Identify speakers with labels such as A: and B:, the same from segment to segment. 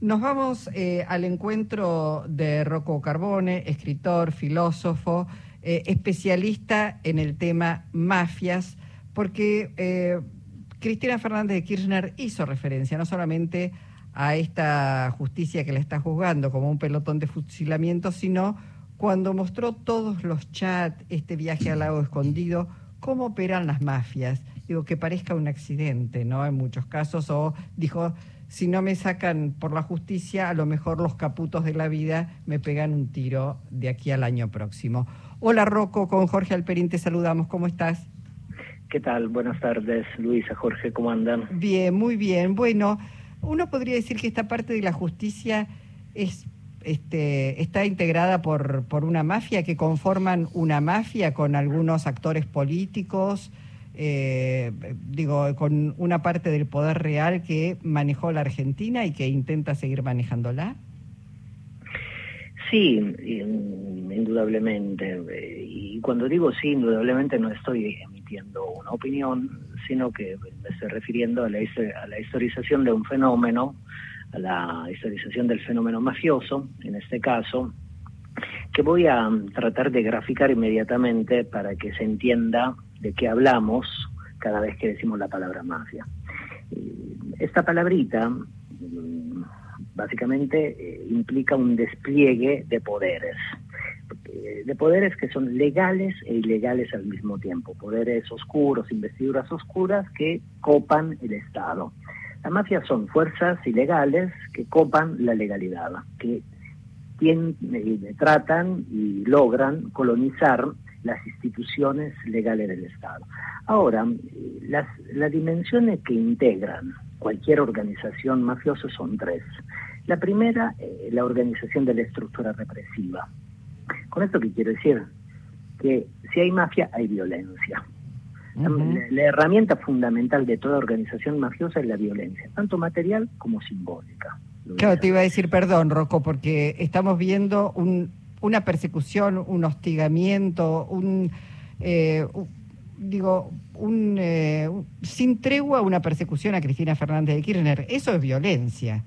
A: Nos vamos eh, al encuentro de Rocco Carbone, escritor, filósofo, eh, especialista en el tema mafias, porque eh, Cristina Fernández de Kirchner hizo referencia no solamente a esta justicia que le está juzgando como un pelotón de fusilamiento, sino cuando mostró todos los chats, este viaje al lago escondido, cómo operan las mafias. Digo, que parezca un accidente, ¿no? En muchos casos, o dijo, si no me sacan por la justicia, a lo mejor los caputos de la vida me pegan un tiro de aquí al año próximo. Hola Rocco, con Jorge Alperín te saludamos, ¿cómo estás?
B: ¿Qué tal? Buenas tardes, Luisa, Jorge, ¿cómo andan?
A: Bien, muy bien. Bueno, uno podría decir que esta parte de la justicia es este, está integrada por, por una mafia, que conforman una mafia con algunos actores políticos, eh, digo, con una parte del poder real que manejó la Argentina y que intenta seguir manejándola?
B: Sí, indudablemente. Y cuando digo sí, indudablemente no estoy emitiendo una opinión, sino que me estoy refiriendo a la, a la historización de un fenómeno, a la historización del fenómeno mafioso, en este caso, que voy a tratar de graficar inmediatamente para que se entienda de qué hablamos cada vez que decimos la palabra mafia. Eh, esta palabrita mm, básicamente eh, implica un despliegue de poderes, eh, de poderes que son legales e ilegales al mismo tiempo, poderes oscuros, investiduras oscuras que copan el Estado. Las mafias son fuerzas ilegales que copan la legalidad, que tratan y logran colonizar las instituciones legales del Estado. Ahora, las, dimensiones que integran cualquier organización mafiosa son tres. La primera, eh, la organización de la estructura represiva. ¿Con esto qué quiero decir? Que si hay mafia, hay violencia. la, herramienta fundamental de toda organización mafiosa es la violencia, tanto material como simbólica.
A: Claro, te iba a decir perdón, Rocco, porque estamos viendo un, una persecución, un hostigamiento, un, eh, digo, un, eh, sin tregua una persecución a Cristina Fernández de Kirchner. Eso es violencia.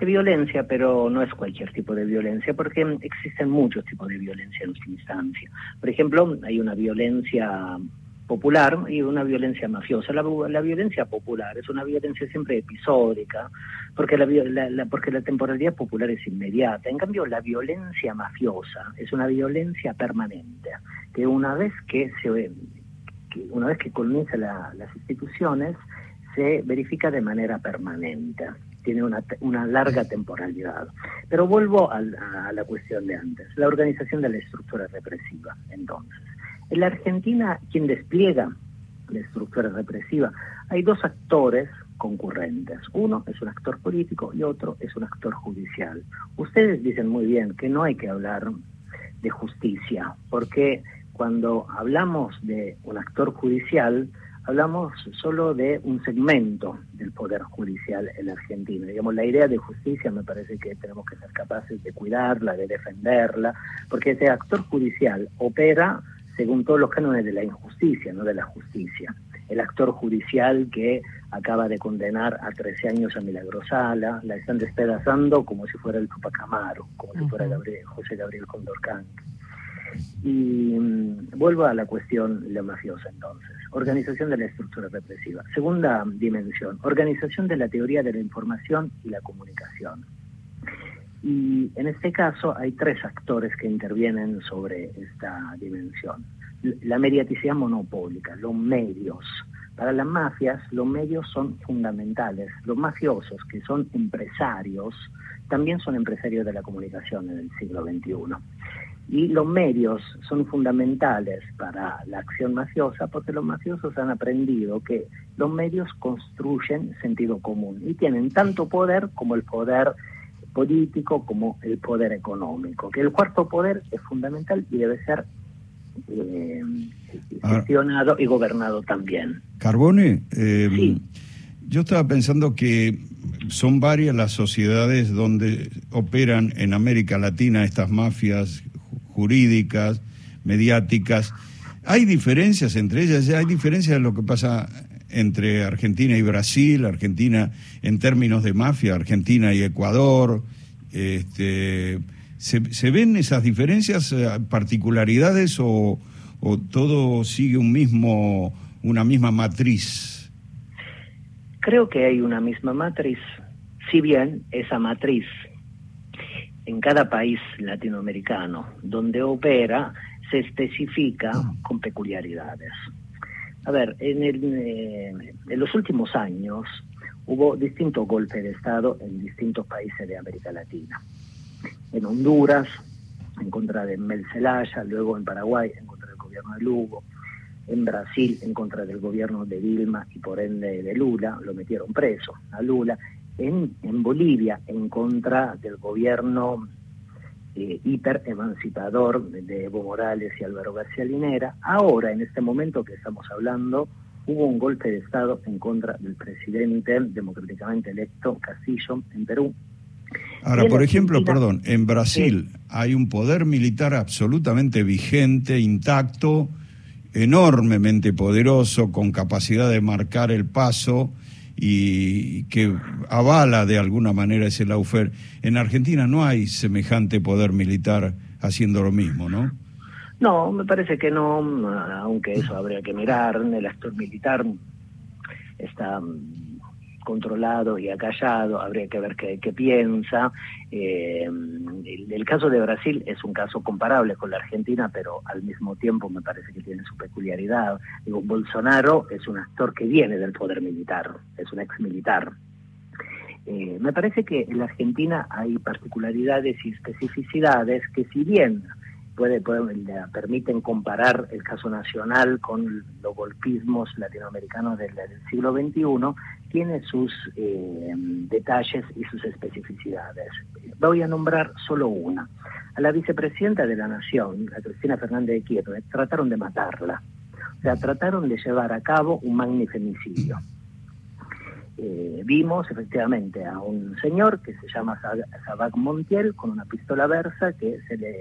B: Es violencia, pero no es cualquier tipo de violencia, porque existen muchos tipos de violencia en esta instancia. Por ejemplo, hay una violencia popular y una violencia mafiosa. La, la, violencia popular es una violencia siempre episódica, porque la, porque la temporalidad popular es inmediata. En cambio, la violencia mafiosa es una violencia permanente, que una vez que se que una vez que coloniza las instituciones, se verifica de manera permanente, tiene una, una larga temporalidad. Pero vuelvo a la cuestión de antes, la organización de la estructura represiva, entonces. En la Argentina, quien despliega la estructura represiva, hay dos actores concurrentes. Uno es un actor político y otro es un actor judicial. Ustedes dicen muy bien que no hay que hablar de justicia, porque cuando hablamos de un actor judicial, hablamos solo de un segmento del poder judicial en la Argentina. Digamos, la idea de justicia me parece que tenemos que ser capaces de cuidarla, de defenderla, porque ese actor judicial opera según todos los cánones de la injusticia, no de la justicia. El actor judicial que acaba de condenar a 13 años a Milagrosala, la están despedazando como si fuera el Tupac Amaro, como si fuera José Gabriel Condorcán. Y mm, vuelvo a la cuestión la mafiosa entonces. Organización de la estructura represiva. Segunda dimensión, organización de la teoría de la información y la comunicación. Y en este caso hay tres actores que intervienen sobre esta dimensión. La mediaticidad monopólica, los medios. Para las mafias los medios son fundamentales. Los mafiosos, que son empresarios, también son empresarios de la comunicación en el siglo XXI. Y los medios son fundamentales para la acción mafiosa porque los mafiosos han aprendido que los medios construyen sentido común y tienen tanto poder como el poder político como el poder económico, que el cuarto poder es fundamental y debe ser eh, gestionado y gobernado también.
C: Carbone, eh, yo estaba pensando que son varias las sociedades donde operan en América Latina estas mafias jurídicas, mediáticas. ¿Hay diferencias entre ellas? ¿Hay diferencias en lo que pasa entre Argentina y Brasil, Argentina en términos de mafia, Argentina y Ecuador. Este, ¿se, ven esas diferencias, eh, particularidades o, o todo sigue un mismo, una misma matriz?
B: Creo que hay una misma matriz, si bien esa matriz en cada país latinoamericano donde opera se especifica con peculiaridades. A ver, en, eh, en los últimos años hubo distintos golpes de Estado en distintos países de América Latina. En Honduras, en contra de Mel Zelaya, luego en Paraguay, en contra del gobierno de Lugo, en Brasil, en contra del gobierno de Dilma y por ende de Lula, lo metieron preso a Lula, en, en Bolivia, en contra del gobierno eh, hiper emancipador de Evo Morales y Álvaro García Linera. Ahora, en este momento que estamos hablando, hubo un golpe de Estado en contra del presidente democráticamente electo Castillo en Perú.
C: Ahora, por ejemplo, perdón, en Brasil hay un poder militar absolutamente vigente, intacto, enormemente poderoso, con capacidad de marcar el paso y que avala de alguna manera ese laufer. En Argentina no hay semejante poder militar haciendo lo mismo, ¿no?
B: No, me parece que no, aunque eso habría que mirar. El actor militar está controlado y acallado, habría que ver qué, piensa. Eh, el, caso de Brasil es un caso comparable con la Argentina, pero al mismo tiempo me parece que tiene su peculiaridad. Digo, Bolsonaro es un actor que viene del poder militar, es un ex militar. Eh, me parece que en la Argentina hay particularidades y especificidades que si bien puede, permiten comparar el caso nacional con los golpismos latinoamericanos del, siglo XXI, tiene sus eh, detalles y sus especificidades. Voy a nombrar solo una. A la vicepresidenta de la Nación, a Cristina Fernández de Kirchner, trataron de matarla. O sea, trataron de llevar a cabo un magnifemicidio. Eh, vimos efectivamente a un señor que se llama Sabac Montiel con una pistola versa que se le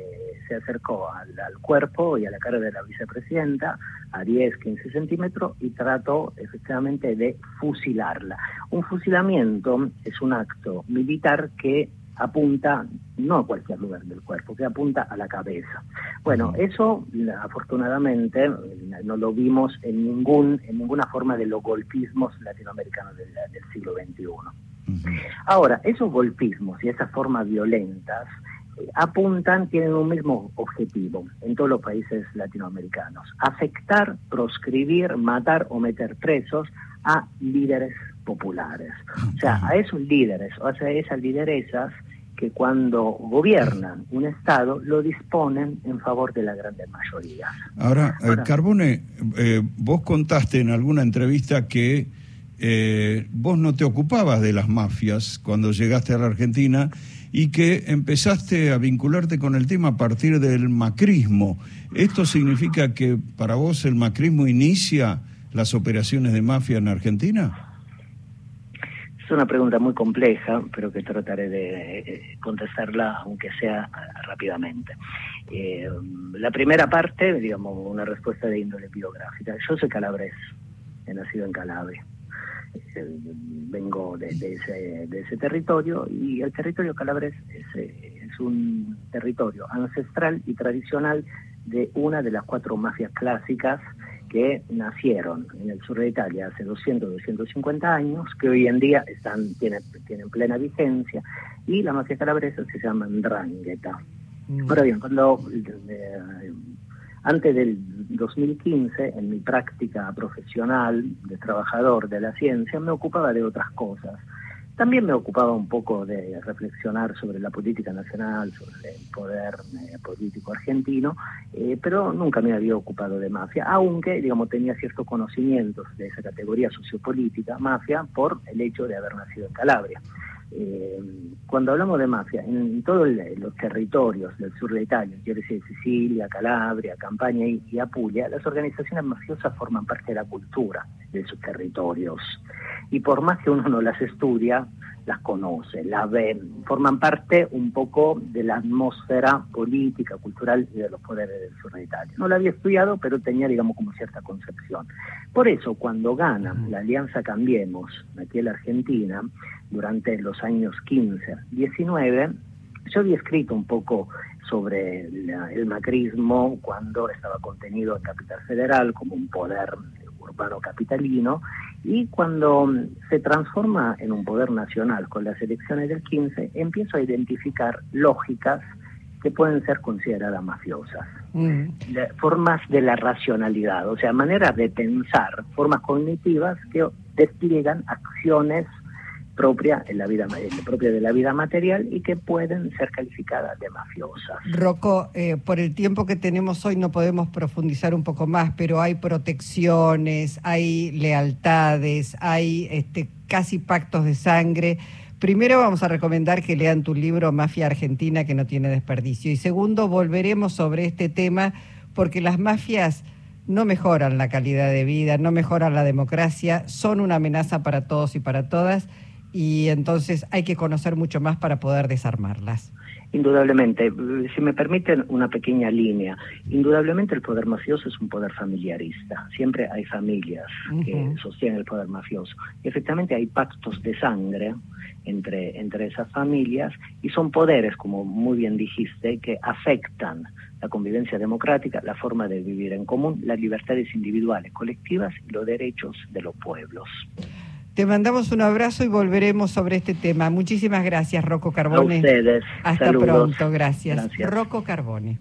B: se acercó al, cuerpo y a la cara de la vicepresidenta a 10, 15 centímetros y trató efectivamente de fusilarla. Un fusilamiento es un acto militar que apunta no a cualquier lugar del cuerpo, que apunta a la cabeza. Bueno, eso afortunadamente no lo vimos en ningún en ninguna forma de los golpismos latinoamericanos del, siglo XXI. Ahora, esos golpismos y esas formas violentas eh, apuntan, tienen un mismo objetivo en todos los países latinoamericanos, afectar, proscribir, matar o meter presos a líderes populares. O sea, a esos líderes, o sea, a esas lideresas que cuando gobiernan un Estado lo disponen en favor de la gran mayoría.
C: Ahora, eh, Carbone, eh, vos contaste en alguna entrevista que eh, vos no te ocupabas de las mafias cuando llegaste a la Argentina y que empezaste a vincularte con el tema a partir del macrismo. ¿Esto significa que para vos el macrismo inicia las operaciones de mafia en Argentina?
B: Es una pregunta muy compleja, pero que trataré de eh, contestarla, aunque sea rápidamente. Eh, la primera parte, digamos, una respuesta de índole biográfica. Yo soy calabrés, he nacido en Calabria. Eh, vengo de, ese, de, ese, territorio y el territorio calabrés es, es un territorio ancestral y tradicional de una de las cuatro mafias clásicas que nacieron en el sur de Italia hace 200, 250 años, que hoy en día están tienen, tienen plena vigencia, y la mafia calabresa se llama Ndrangheta. Mm. Ahora bien, cuando, eh, antes del 2015, en mi práctica profesional de trabajador de la ciencia, me ocupaba de otras cosas. También me ocupaba un poco de reflexionar sobre la política nacional, sobre el poder eh, político argentino, eh, pero nunca me había ocupado de mafia, aunque, digamos, tenía ciertos conocimientos de esa categoría sociopolítica, mafia, por el hecho de haber nacido en Calabria. Eh, cuando hablamos de mafia, en todos los territorios del sur de Italia, quiero decir Sicilia, Calabria, Campania y, Apulia, las organizaciones mafiosas forman parte de la cultura de sus territorios. Y por más que uno no las estudia, las conoce, las ve, forman parte un poco de la atmósfera política, cultural y de los poderes del sur de Italia. No la había estudiado, pero tenía, digamos, como cierta concepción. Por eso, cuando gana la Alianza Cambiemos aquí en la Argentina, durante los años 15, 19, yo había escrito un poco sobre el macrismo cuando estaba contenido en Capital Federal como un poder urbano capitalino y cuando se transforma en un poder nacional con las elecciones del 15, empiezo a identificar lógicas que pueden ser consideradas mafiosas. Mm. Formas de la racionalidad, o sea, maneras de pensar, formas cognitivas que despliegan acciones propia en la vida propia de la vida material y que pueden ser calificadas de mafiosas.
A: Rocco, eh, por el tiempo que tenemos hoy no podemos profundizar un poco más, pero hay protecciones, hay lealtades, hay este, casi pactos de sangre. Primero vamos a recomendar que lean tu libro Mafia Argentina, que no tiene desperdicio. Y segundo, volveremos sobre este tema porque las mafias no mejoran la calidad de vida, no mejoran la democracia, son una amenaza para todos y para todas y entonces hay que conocer mucho más para poder desarmarlas.
B: Indudablemente, si me permiten una pequeña línea, indudablemente el poder mafioso es un poder familiarista, siempre hay familias que sostienen el poder mafioso. Y efectivamente hay pactos de sangre entre, entre esas familias y son poderes, como muy bien dijiste, que afectan la convivencia democrática, la forma de vivir en común, las libertades individuales, colectivas y los derechos de los pueblos.
A: Te mandamos un abrazo y volveremos sobre este tema. Muchísimas gracias, Rocco Carbone.
B: A ustedes.
A: Hasta pronto, gracias. gracias. Rocco Carbone.